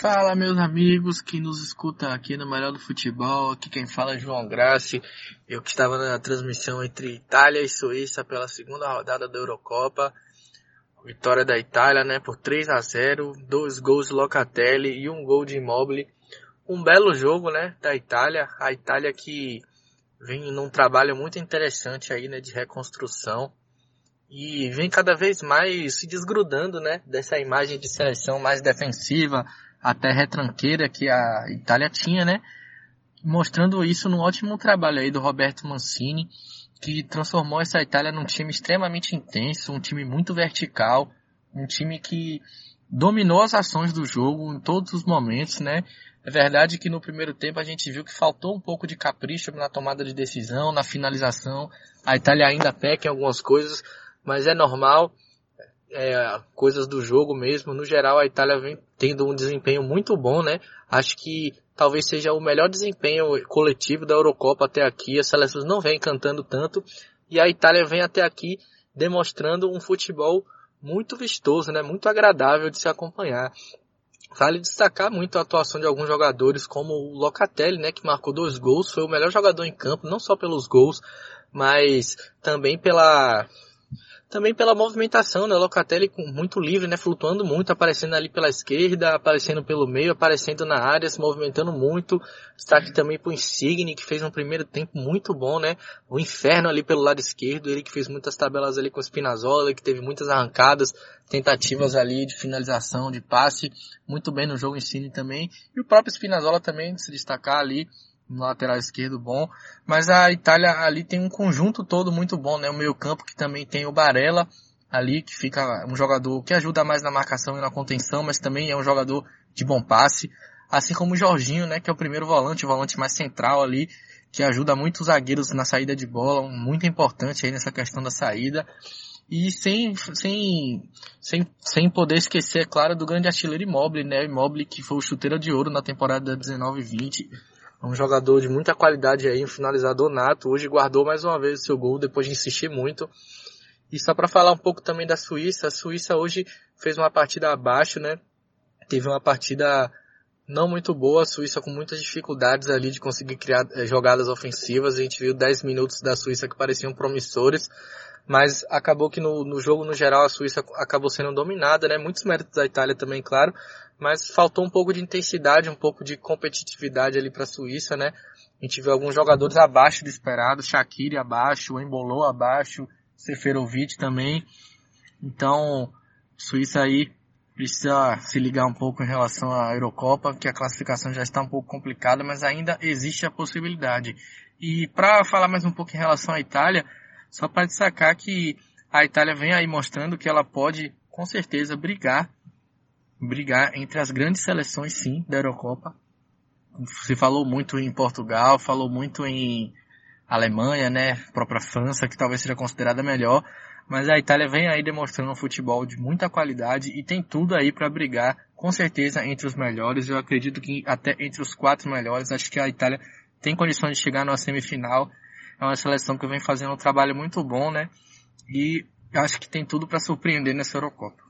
Fala, meus amigos que nos escutam aqui no Melhor do Futebol. Aqui quem fala é João Grassi. Eu que estava na transmissão entre Itália e Suíça pela segunda rodada da Eurocopa. Vitória da Itália, né, por 3 a 0, dois gols de Locatelli e um gol de Immobile. Um belo jogo, né, da Itália. A Itália que vem num trabalho muito interessante aí, né, de reconstrução e vem cada vez mais se desgrudando, né, dessa imagem de seleção mais defensiva, até retranqueira que a Itália tinha, né? Mostrando isso no ótimo trabalho aí do Roberto Mancini, que transformou essa Itália num time extremamente intenso, um time muito vertical, um time que dominou as ações do jogo em todos os momentos, né? É verdade que no primeiro tempo a gente viu que faltou um pouco de capricho na tomada de decisão, na finalização. A Itália ainda peca em algumas coisas, mas é normal é, coisas do jogo mesmo. No geral, a Itália vem tendo um desempenho muito bom, né? Acho que talvez seja o melhor desempenho coletivo da Eurocopa até aqui. As seleções não vêm cantando tanto e a Itália vem até aqui demonstrando um futebol muito vistoso, né? Muito agradável de se acompanhar. Vale destacar muito a atuação de alguns jogadores, como o Locatelli, né, que marcou dois gols, foi o melhor jogador em campo, não só pelos gols, mas também pela também pela movimentação, né? Locatelli muito livre, né? Flutuando muito, aparecendo ali pela esquerda, aparecendo pelo meio, aparecendo na área, se movimentando muito. Destaque também pro Insigne, que fez um primeiro tempo muito bom, né? O Inferno ali pelo lado esquerdo, ele que fez muitas tabelas ali com o Spinazzola, que teve muitas arrancadas, tentativas ali de finalização, de passe, muito bem no jogo Insigne também. E o próprio Spinazzola também se destacar ali, no lateral esquerdo bom, mas a Itália ali tem um conjunto todo muito bom, né? O meio campo que também tem o Barella ali, que fica um jogador que ajuda mais na marcação e na contenção, mas também é um jogador de bom passe, assim como o Jorginho, né? Que é o primeiro volante, o volante mais central ali, que ajuda muito os zagueiros na saída de bola, muito importante aí nessa questão da saída. E sem, sem, sem, sem poder esquecer, é claro, do grande artilheiro Immobile, né? Immobile que foi o chuteiro de ouro na temporada 19-20 é um jogador de muita qualidade aí, um finalizador nato. Hoje guardou mais uma vez o seu gol depois de insistir muito. E só para falar um pouco também da Suíça, a Suíça hoje fez uma partida abaixo, né? Teve uma partida não muito boa, a Suíça com muitas dificuldades ali de conseguir criar eh, jogadas ofensivas. A gente viu 10 minutos da Suíça que pareciam promissores, mas acabou que no, no jogo no geral a Suíça acabou sendo dominada, né? Muitos méritos da Itália também, claro, mas faltou um pouco de intensidade, um pouco de competitividade ali para a Suíça, né? A gente viu alguns jogadores abaixo do esperado, Shaqiri abaixo, Embolou abaixo, Seferovic também. Então, Suíça aí precisa se ligar um pouco em relação à Eurocopa, que a classificação já está um pouco complicada, mas ainda existe a possibilidade. E para falar mais um pouco em relação à Itália, só para destacar que a Itália vem aí mostrando que ela pode, com certeza, brigar brigar entre as grandes seleções, sim, da Eurocopa. Se falou muito em Portugal, falou muito em Alemanha, né, própria França, que talvez seja considerada melhor, mas a Itália vem aí demonstrando um futebol de muita qualidade e tem tudo aí para brigar, com certeza, entre os melhores. Eu acredito que até entre os quatro melhores, acho que a Itália tem condições de chegar numa semifinal. É uma seleção que vem fazendo um trabalho muito bom, né? E acho que tem tudo para surpreender nessa Eurocopa.